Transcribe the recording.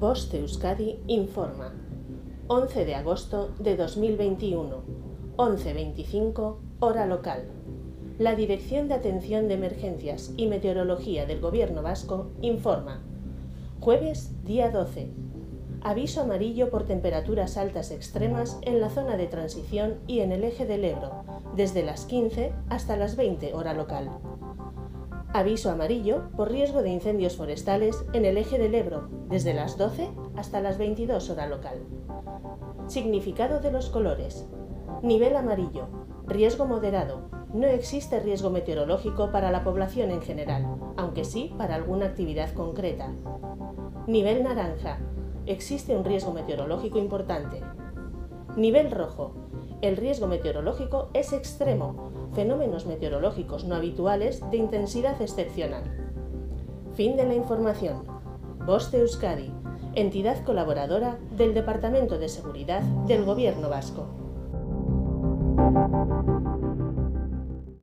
Voz de Euskadi informa. 11 de agosto de 2021, 11.25, hora local. La Dirección de Atención de Emergencias y Meteorología del Gobierno Vasco informa. Jueves, día 12. Aviso amarillo por temperaturas altas extremas en la zona de transición y en el eje del Ebro, desde las 15 hasta las 20 hora local. Aviso amarillo por riesgo de incendios forestales en el eje del Ebro, desde las 12 hasta las 22 hora local. Significado de los colores. Nivel amarillo. Riesgo moderado. No existe riesgo meteorológico para la población en general, aunque sí para alguna actividad concreta. Nivel naranja. Existe un riesgo meteorológico importante. Nivel rojo. El riesgo meteorológico es extremo, fenómenos meteorológicos no habituales de intensidad excepcional. Fin de la información. Voz de Euskadi, entidad colaboradora del Departamento de Seguridad del Gobierno Vasco.